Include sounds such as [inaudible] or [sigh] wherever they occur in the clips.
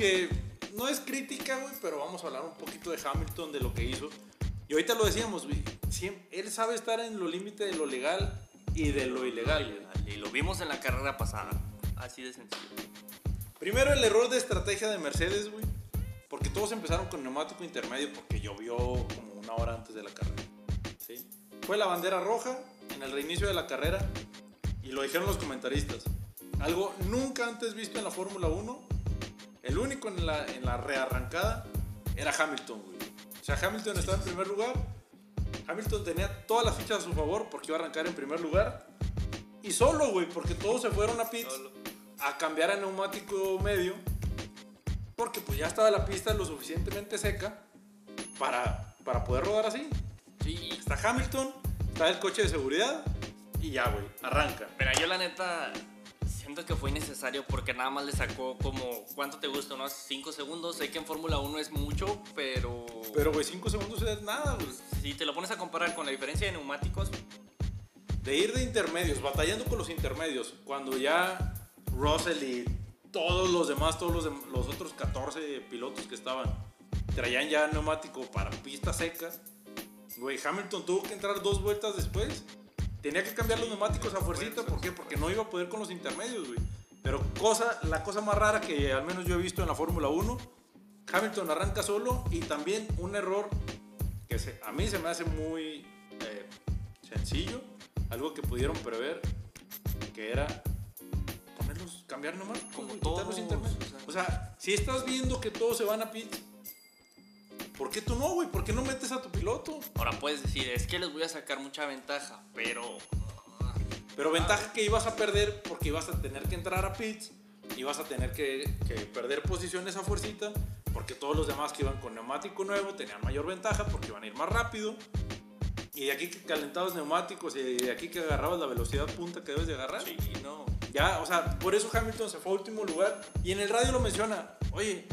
que no es crítica, güey, pero vamos a hablar un poquito de Hamilton, de lo que hizo. Y ahorita lo decíamos, güey, él sabe estar en lo límite de lo legal y de lo ilegal. Y lo vimos en la carrera pasada. Así de sencillo. Primero el error de estrategia de Mercedes, güey. Porque todos empezaron con neumático intermedio porque llovió como una hora antes de la carrera. ¿sí? Fue la bandera roja en el reinicio de la carrera y lo dijeron los comentaristas. Algo nunca antes visto en la Fórmula 1. El único en la, en la rearrancada era Hamilton, güey. O sea, Hamilton estaba en primer lugar. Hamilton tenía todas las fichas a su favor porque iba a arrancar en primer lugar. Y solo, güey, porque todos se fueron a pits Solo. a cambiar a neumático medio porque pues ya estaba la pista lo suficientemente seca para, para poder rodar así. Sí. Está Hamilton, está el coche de seguridad y ya, güey, arranca. Mira, yo la neta siento que fue innecesario porque nada más le sacó como, ¿cuánto te gusta? Unos 5 segundos. Sé que en Fórmula 1 es mucho, pero... Pero, güey, 5 segundos es nada, güey. Si te lo pones a comparar con la diferencia de neumáticos, De ir de intermedios, batallando con los intermedios, cuando ya Russell y todos los demás, todos los, dem- los otros 14 pilotos que estaban, traían ya neumático para pistas secas, güey, Hamilton tuvo que entrar dos vueltas después. Tenía que cambiar los neumáticos a fuercita, ¿por qué? Porque no iba a poder con los intermedios, güey. Pero cosa, la cosa más rara que al menos yo he visto en la Fórmula 1, Hamilton arranca solo y también un error que se- a mí se me hace muy eh, sencillo, algo que pudieron prever, que era ponerlos, cambiar nomás, Como quitar los todos, intermedios. o sea. Si estás viendo que todos se van a pits, ¿por qué tú no, güey? ¿Por qué no metes a tu piloto? ahora puedes decir, es que les voy a sacar mucha ventaja, pero... Pero ventaja que ibas a perder porque ibas a tener que entrar a pits, ibas a tener que, que perder posiciones a fuercita, porque todos los demás que iban con neumático nuevo tenían mayor ventaja porque iban a ir más rápido. Y de aquí que calentabas neumáticos y de aquí que agarrabas la velocidad punta que debes de agarrar. Sí, no. Ya, o sea, por eso Hamilton se fue a último lugar. Y en el radio lo menciona, oye,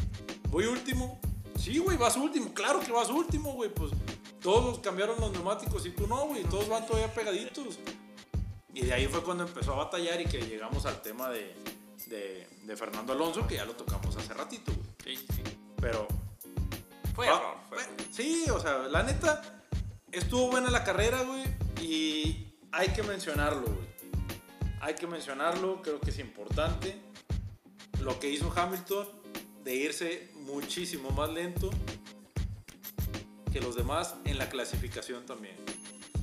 voy último. Sí, güey, vas último. Claro que vas último, güey. Pues todos cambiaron los neumáticos y tú no, güey. Todos van todavía pegaditos. Y de ahí fue cuando empezó a batallar y que llegamos al tema de, de, de Fernando Alonso, que ya lo tocamos hace ratito, güey. Sí, sí. Pero Fue Ah, error, fue bueno, Sí, o sea, la neta, estuvo buena la carrera, güey. Y hay que mencionarlo, güey. Hay que mencionarlo, creo que es importante. Lo que hizo Hamilton de irse muchísimo más lento que los demás en la clasificación también.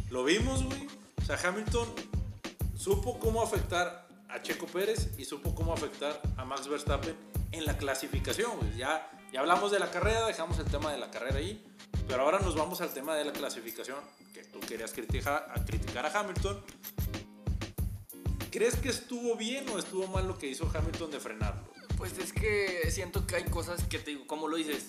Lo vimos, güey. O sea, Hamilton supo cómo afectar a Checo Pérez y supo cómo afectar a Max Verstappen en la clasificación. Ya, ya hablamos de la carrera, dejamos el tema de la carrera ahí, pero ahora nos vamos al tema de la clasificación, que tú querías criticar a, criticar a Hamilton. ¿Crees que estuvo bien o estuvo mal lo que hizo Hamilton de frenarlo? Pues es que siento que hay cosas que te digo, como lo dices,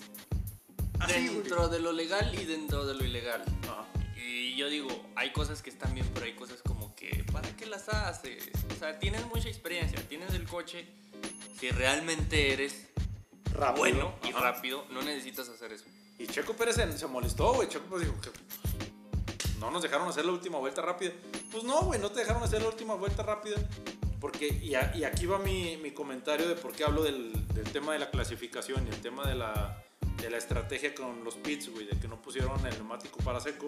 Así, güey. dentro de lo legal y dentro de lo ilegal. Ajá. Y yo digo, hay cosas que están bien, pero hay cosas como que, ¿para qué las haces? O sea, tienes mucha experiencia, tienes el coche. Si realmente eres Rápido. bueno y Ajá. rápido, no necesitas hacer eso. Y Checo Pérez se, se molestó, güey. Checo Pérez dijo que no nos dejaron hacer la última vuelta rápida. Pues no, güey, no te dejaron hacer la última vuelta rápida. Porque, y, a- y aquí va mi, mi comentario de por qué hablo del, del tema de la clasificación y el tema de la, de la estrategia con los pits, güey, de que no pusieron el neumático para seco.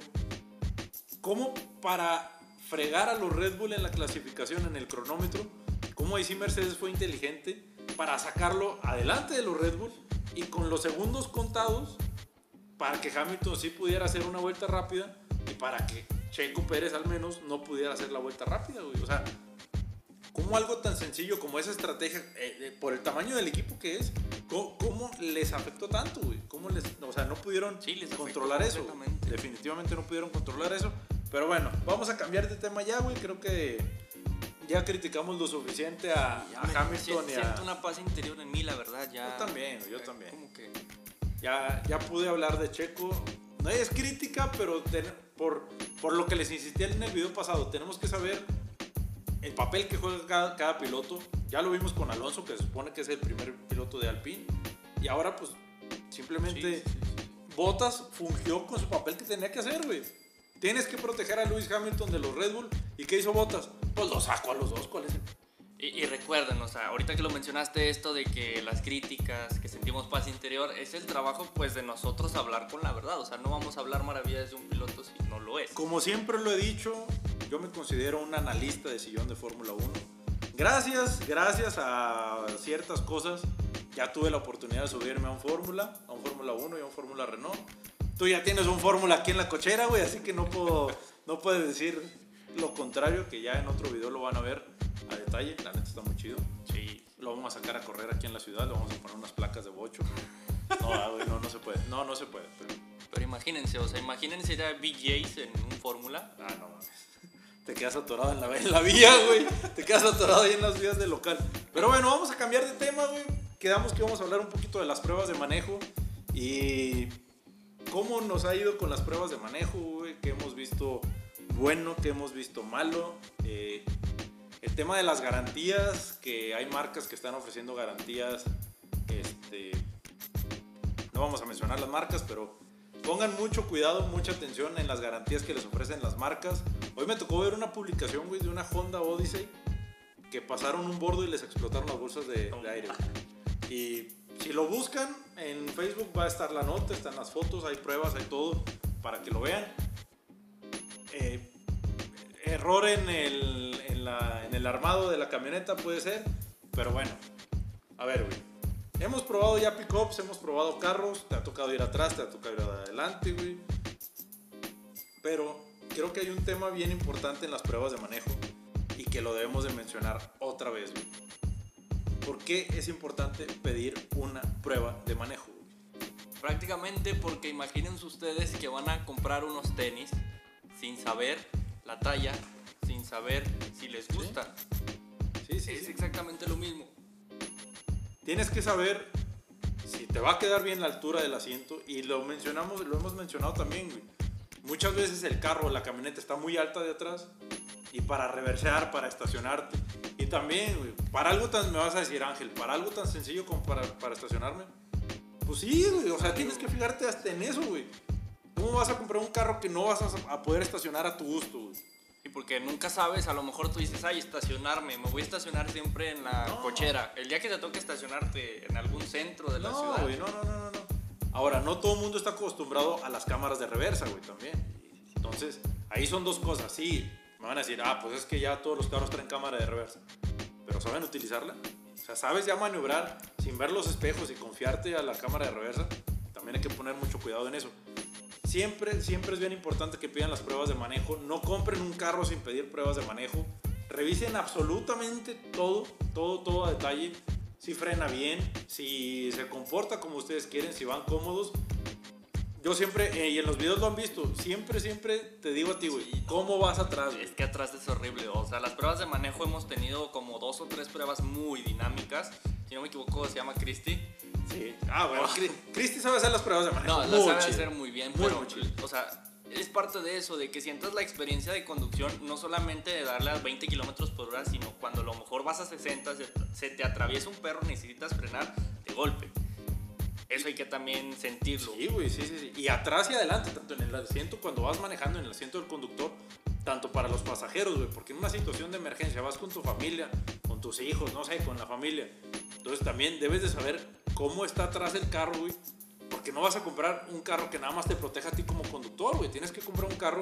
¿Cómo para fregar a los Red Bull en la clasificación, en el cronómetro, cómo ahí sí Mercedes fue inteligente para sacarlo adelante de los Red Bull y con los segundos contados para que Hamilton sí pudiera hacer una vuelta rápida y para que Checo Pérez al menos no pudiera hacer la vuelta rápida, güey. O sea, ¿cómo algo tan sencillo como esa estrategia, eh, eh, por el tamaño del equipo que es, cómo, cómo les afectó tanto, güey? ¿Cómo les, o sea, no pudieron Sí, les controlar eso? Definitivamente no pudieron controlar eso. Pero bueno, vamos a cambiar de tema ya, güey. Creo que ya criticamos lo suficiente a, Ya a me- Hamilton si- y a... Siento una paz interior en mí, la verdad, ya. Yo también, yo eh, también. Como que. Ya, ya pude hablar de Checo. No es crítica, pero ten- por, por lo que les insistí en el video pasado, tenemos que saber el papel que juega cada, cada piloto. Ya lo vimos con Alonso, que se supone que es el primer piloto de Alpine. Y ahora, pues, simplemente Sí, sí, sí. Bottas fungió con su papel que tenía que hacer, güey. Tienes que proteger a Lewis Hamilton de los Red Bull. ¿Y qué hizo Bottas? Pues lo sacó a los dos. ¿Cuál es el, Y, y recuerden, o sea, ahorita que lo mencionaste esto de que las críticas, que sentimos paz interior, es el trabajo pues de nosotros hablar con la verdad. O sea, no vamos a hablar maravillas de un piloto si no lo es. Como siempre lo he dicho, yo me considero un analista de sillón de Fórmula 1. Gracias, gracias a ciertas cosas, ya tuve la oportunidad de subirme a un Fórmula, a un Fórmula 1 y a un Fórmula Renault. Tú ya tienes un Fórmula aquí en la cochera, güey, así que no puedo, no puedes decir lo contrario, que ya en otro video lo van a ver a detalle. La neta está muy chido. Sí. Lo vamos a sacar a correr aquí en la ciudad, le vamos a poner unas placas de bocho. No, ah, güey, no, no se puede. No, no se puede. pero- Pero imagínense, o sea, imagínense ir a BJ's en un Fórmula. Ah, no mames. Te quedas atorado en la, en la vía, güey. Te quedas atorado ahí en las vías del local. Pero bueno, vamos a cambiar de tema, güey. Quedamos que vamos a hablar un poquito de las pruebas de manejo y cómo nos ha ido con las pruebas de manejo, güey. Que hemos visto bueno, que hemos visto malo. Eh, el tema de las garantías, que hay marcas que están ofreciendo garantías, este, no vamos a mencionar las marcas, pero pongan mucho cuidado, mucha atención en las garantías que les ofrecen las marcas. Hoy me tocó ver una publicación, güey, de una Honda Odyssey que pasaron un bordo y les explotaron las bolsas de, de aire. Y si lo buscan en Facebook va a estar la nota, están las fotos, hay pruebas, hay todo para que lo vean. Eh, error en el, en, la- en el armado de la camioneta puede ser, pero bueno, a ver, güey. Hemos probado ya pickups, hemos probado carros, te ha tocado ir atrás, te ha tocado ir adelante, güey. Pero creo que hay un tema bien importante en las pruebas de manejo y que lo debemos de mencionar otra vez, güey. ¿Por qué es importante pedir una prueba de manejo? güey? Prácticamente porque imagínense ustedes que van a comprar unos tenis sin saber la talla, sin saber si les gusta. Sí, sí, Es sí. exactamente lo mismo. Tienes que saber si te va a quedar bien la altura del asiento y lo mencionamos, lo hemos mencionado también, güey. Muchas veces el carro o la camioneta está muy alta de atrás y para reversear, para estacionarte. Y también, güey, para algo tan, me vas a decir Ángel, para algo tan sencillo como para, para estacionarme. Pues sí, güey, o sea, tienes que fijarte hasta en eso, güey. ¿Cómo vas a comprar un carro que no vas a, a poder estacionar a tu gusto, güey? Y porque nunca sabes, a lo mejor tú dices, ay, estacionarme, me voy a estacionar siempre en la No. cochera. El día que te toque estacionarte en algún centro de la No, ciudad. güey, no, no, no. Ahora, no todo el mundo está acostumbrado a las cámaras de reversa, güey, también. Entonces, ahí son dos cosas. Sí, me van a decir, ah, pues es que ya todos los carros traen cámara de reversa. Pero ¿saben utilizarla? O sea, ¿sabes ya maniobrar sin ver los espejos y confiarte a la cámara de reversa? También hay que poner mucho cuidado en eso. Siempre, siempre es bien importante que pidan las pruebas de manejo. No compren un carro sin pedir pruebas de manejo. Revisen absolutamente todo, todo, todo a detalle. Si frena bien, si se comporta como ustedes quieren, si van cómodos. Yo siempre, eh, y en los videos lo han visto, siempre, siempre te digo a ti, güey, ¿cómo vas atrás? güey? Es que atrás es horrible. O sea, las pruebas de manejo hemos tenido como dos o tres pruebas muy dinámicas. Si no me equivoco, se llama Christy. Sí. Ah, bueno, [laughs] Cristi sabe hacer las pruebas de manejo. No, muy la sabe chido. hacer muy bien, Muy, pero, muy o sea, es parte de eso, de que sientas la experiencia de conducción, no solamente de darle a 20 kilómetros por hora, sino cuando a lo mejor vas a 60, se, te atraviesa un perro, necesitas frenar de golpe. Eso hay que también sentirlo. Sí, güey, sí, sí. Y atrás y adelante, tanto en el asiento cuando vas manejando, en el asiento del conductor, tanto para los pasajeros, güey, porque en una situación de emergencia vas con tu familia, con tus hijos, no sé, con la familia. Entonces también debes de saber cómo está atrás el carro, güey, porque no vas a comprar un carro que nada más te proteja a ti como conductor, güey. Tienes que comprar un carro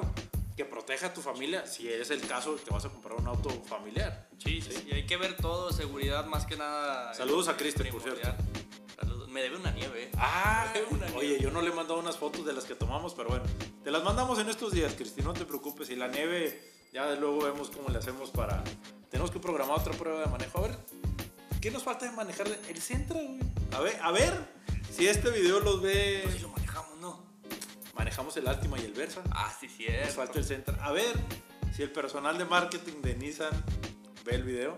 que proteja a tu familia, si es el caso que vas a comprar un auto familiar. Sí, sí, sí, hay que ver todo, seguridad más que nada. Saludos a Cristian, por primordial. Saludos. Me debe una nieve. eh. Ah, [laughs] Una oye, nieve. yo no le he mandado unas fotos de las que tomamos, pero bueno, te las mandamos en estos días, Cristi, no te preocupes. Y la nieve, ya de luego vemos cómo le hacemos para. Tenemos que programar otra prueba de manejo. A ver, ¿qué nos falta de manejar el Centra, güey? A ver, a ver, si este video los ve. Pues si lo manejamos, ¿no? Manejamos el Altima y el Versa. Ah, sí, sí, Nos falta el Centra. A ver si el personal de marketing de Nissan ve el video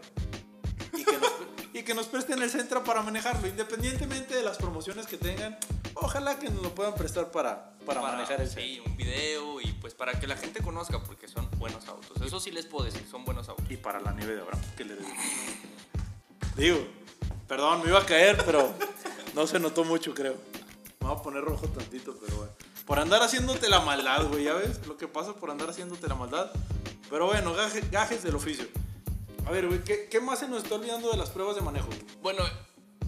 y que nos, y que nos presten el Centra para manejarlo, independientemente de las promociones que tengan. Ojalá que nos lo puedan prestar para, para, manejar el. Sí, un video y pues para que la gente conozca porque son buenos autos. Eso sí les puedo decir, son buenos autos. Y para la nieve de Abraham, que le digo. Digo, perdón, me iba a caer, pero no se notó mucho, creo. Me voy a poner rojo tantito, pero bueno. Por andar haciéndote la maldad, güey, ¿ya ves? Lo que pasa por andar haciéndote la maldad. Pero bueno, gaje- gajes del oficio. A ver, güey, ¿qué, ¿qué, más se nos está olvidando de las pruebas de manejo? Bueno,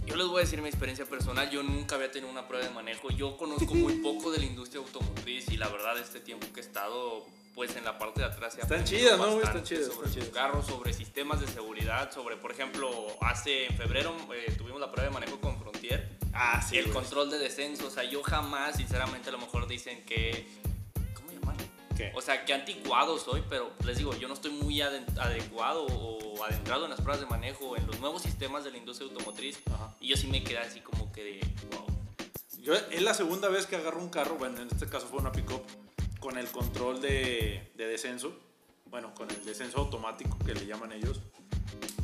yo les voy a decir mi experiencia personal. Yo nunca había tenido una prueba de manejo. Yo conozco muy [laughs] poco de la industria automotriz y la verdad, este tiempo que he estado pues en la parte de atrás se Están chidas, ¿no? Están chidas. Sobre están chidas. carros, sobre sistemas de seguridad, sobre, por ejemplo, hace en febrero eh, tuvimos la prueba de manejo con Frontier. Ah, sí. El control de descenso. O sea, yo jamás, sinceramente, a lo mejor dicen que. ¿Cómo llamarlo? ¿Qué? O sea, que anticuado soy, pero les digo, yo no estoy muy adecuado o adentrado en las pruebas de manejo, en los nuevos sistemas de la industria automotriz. Ajá. Y yo sí me quedé así como que de, wow. Yo, es la segunda vez que agarro un carro, bueno, en este caso fue una pick-up, con el control de, de descenso, bueno, con el descenso automático que le llaman ellos.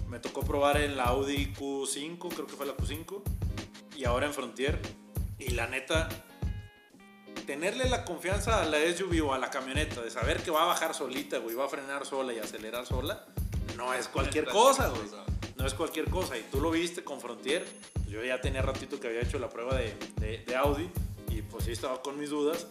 Me tocó probar en la Audi Q5, creo que fue la Q5, y ahora en Frontier. Y la neta, tenerle la confianza a la SUV o a la camioneta de saber que va a bajar solita, güey, va a frenar sola y acelerar sola, no es cualquier cosa, güey. No es cualquier cosa. Y tú lo viste con Frontier. Yo ya tenía ratito que había hecho la prueba de, de- de Audi y pues sí estaba con mis dudas.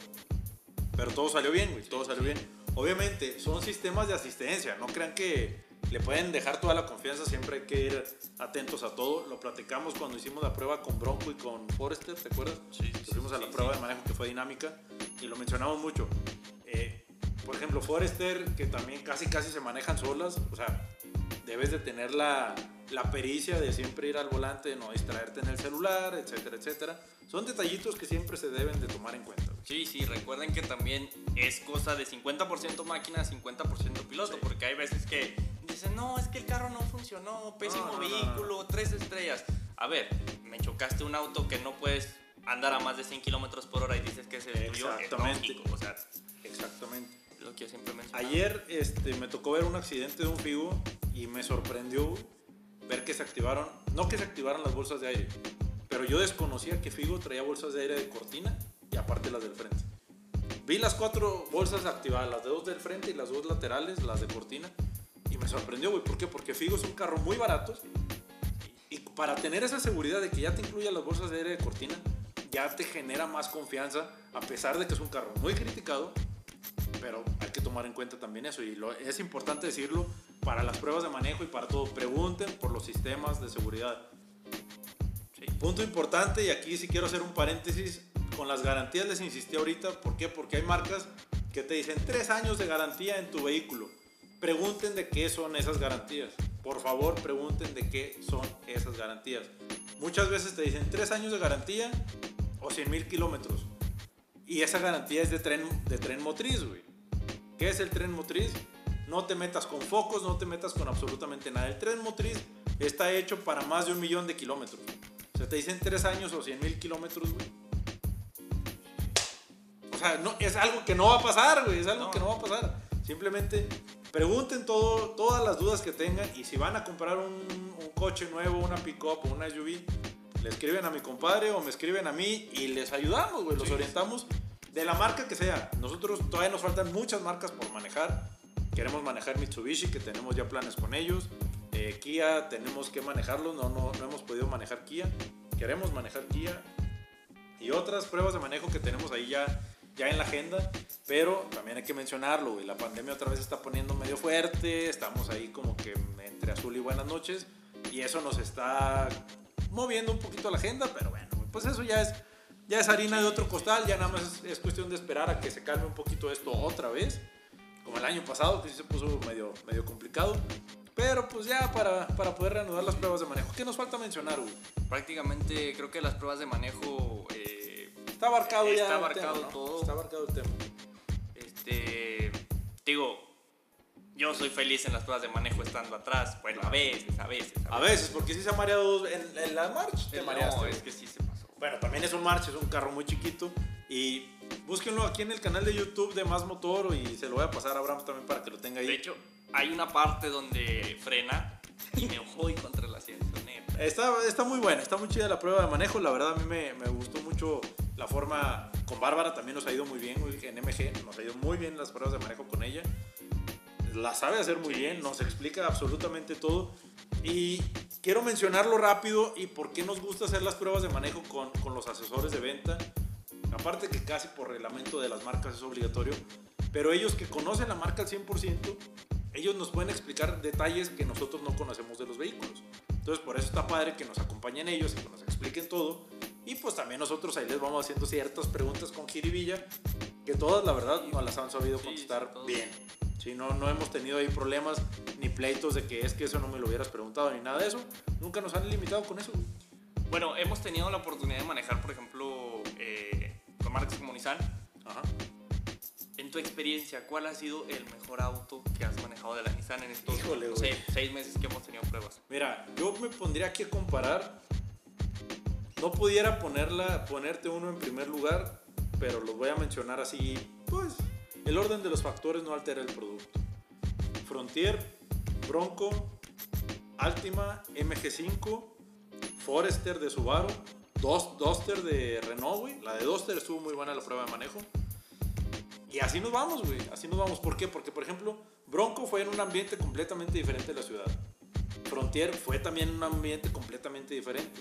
Pero todo salió bien, güey. Todo salió bien. Obviamente, son sistemas de asistencia. No crean que le pueden dejar toda la confianza. Siempre hay que ir atentos a todo. Lo platicamos cuando hicimos la prueba con Bronco y con Forester, ¿te acuerdas? Sí, Que fuimos a la sí, prueba sí. de manejo que fue dinámica y lo mencionamos mucho. Eh, por ejemplo, Forester, que también casi casi se manejan solas, o sea, debes de tener la, la pericia de siempre ir al volante, no distraerte en el celular, etcétera, etcétera. Son detallitos que siempre se deben de tomar en cuenta. Sí, sí, recuerden que también es cosa de 50% máquina, 50% piloto, Sí. porque hay veces que dicen, no, es que el carro no funcionó, pésimo No, no, no, vehículo, tres estrellas. A ver, me chocaste un auto que no puedes andar a más de 100 kilómetros por hora y dices que se destruyó. Es Exactamente. o sea, Exactamente. lo que yo siempre menciono. Ayer este, me tocó ver un accidente de un Figo y me sorprendió ver que se activaron, no que se activaran las bolsas de aire, pero yo desconocía que Figo traía bolsas de aire de cortina y aparte las del frente. Vi las cuatro bolsas activadas, las de dos del frente y las dos laterales, las de cortina, me sorprendió, güey. ¿Por qué? Porque Figo es un carro muy barato y para tener esa seguridad de que ya te incluya las bolsas de aire de cortina, ya te genera más confianza, a pesar de que es un carro muy criticado, pero hay que tomar en cuenta también eso y lo- es importante decirlo para las pruebas de manejo y para todo. Pregunten por los sistemas de seguridad. Sí. Punto importante y aquí sí quiero hacer un paréntesis. Con las garantías les insistí ahorita. ¿Por qué? Porque hay marcas que te dicen tres años de garantía en tu vehículo. Pregunten de qué son esas garantías. Por favor, pregunten de qué son esas garantías. Muchas veces te dicen tres años de garantía o 100 mil kilómetros. Y esa garantía es de tren, de tren motriz, güey. ¿Qué es el tren motriz? No te metas con focos, no te metas con absolutamente nada. El tren motriz está hecho para más de un millón de kilómetros. O sea, te dicen tres años o 100 mil kilómetros, güey. O sea, no, es algo que no va a pasar, güey. Es algo No. que no va a pasar. Simplemente pregunten todo, todas las dudas que tengan y si van a comprar un, un coche nuevo, una pick-up o una SUV, le escriben a mi compadre o me escriben a mí y les ayudamos, güey. Los Sí. orientamos de la marca que sea. Nosotros todavía nos faltan muchas marcas por manejar. Queremos manejar Mitsubishi, que tenemos ya planes con ellos. Eh, Kia, tenemos que manejarlo. No, no, no hemos podido manejar Kia. Queremos manejar Kia. Y otras pruebas de manejo que tenemos ahí ya, ya en la agenda. Pero también hay que mencionarlo, güey. La pandemia otra vez está poniendo medio fuerte. Estamos ahí como que entre azul y buenas noches. Y eso nos está moviendo un poquito la agenda. Pero bueno, pues eso ya es, ya es harina de otro costal. Ya nada más es, es cuestión de esperar a que se calme un poquito esto otra vez. Como el año pasado, que sí se puso medio, medio complicado. Pero pues ya para, para poder reanudar las pruebas de manejo. ¿Qué nos falta mencionar, güey? Prácticamente creo que las pruebas de manejo Está abarcado ya. Está abarcado tema, ¿no? todo. Está abarcado el tema. Este, digo, yo soy feliz en las pruebas de manejo estando atrás. Bueno, a veces, a veces. A veces, porque sí se ha mareado en, en la March. Te No, mareaste. es que sí se pasó. Bueno, también es un March, es un carro muy chiquito. Y búsquenlo aquí en el canal de YouTube de Más Motor y se lo voy a pasar a Abraham también para que lo tenga ahí. De hecho, hay una parte donde frena y me voy contra el asiento, neta. Está, está muy buena, está muy chida la prueba de manejo. La verdad, a mí me, me gustó mucho la forma. Con Bárbara también nos ha ido muy bien, en MG. Nos ha ido muy bien las pruebas de manejo con ella. La sabe hacer muy bien, nos explica absolutamente todo. Y quiero mencionarlo rápido y por qué nos gusta hacer las pruebas de manejo con, con los asesores de venta. Aparte que casi por reglamento de las marcas es obligatorio. Pero ellos que conocen la marca al 100%, ellos nos pueden explicar detalles que nosotros no conocemos de los vehículos. Entonces por eso está padre que nos acompañen ellos y que nos expliquen todo. Y pues también nosotros ahí les vamos haciendo ciertas preguntas con jiribilla, que todas la verdad no las han sabido contestar sí, bien. Sí, no, no hemos tenido ahí problemas ni pleitos de que es que eso no me lo hubieras preguntado ni nada de eso. Nunca nos han limitado con eso. Bueno, hemos tenido la oportunidad de manejar, por ejemplo, eh, con marcas como Nissan. Ajá. En tu experiencia, ¿cuál ha sido el mejor auto que has manejado de la Nissan en estos Híjole, no güey. sé, seis meses que hemos tenido pruebas? Mira, yo me pondría aquí a comparar. No pudiera ponerla, ponerte uno en primer lugar, pero los voy a mencionar así. Pues el orden de los factores no altera el producto. Frontier, Bronco, Altima, MG5, Forester de Subaru, Duster de Renault, güey. La de Duster estuvo muy buena la prueba de manejo. Y así nos vamos, güey. Así nos vamos. ¿Por qué? Porque, por ejemplo, Bronco fue en un ambiente completamente diferente de la ciudad. Frontier fue también en un ambiente completamente diferente.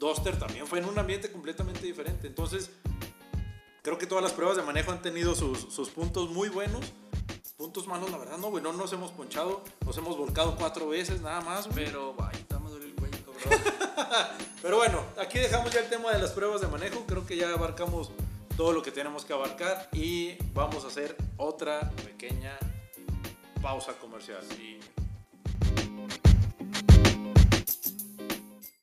Duster también fue en un ambiente completamente diferente. Entonces, creo que todas las pruebas de manejo han tenido sus, sus puntos muy buenos. Puntos malos, la verdad, no, güey. No nos hemos ponchado. Nos hemos volcado cuatro veces, nada más, güey. Pero, vaya, me duele el cuello, cabrón. [laughs] Pero bueno, aquí dejamos ya el tema de las pruebas de manejo. Creo que ya abarcamos todo lo que tenemos que abarcar y vamos a hacer otra pequeña pausa comercial. Sí.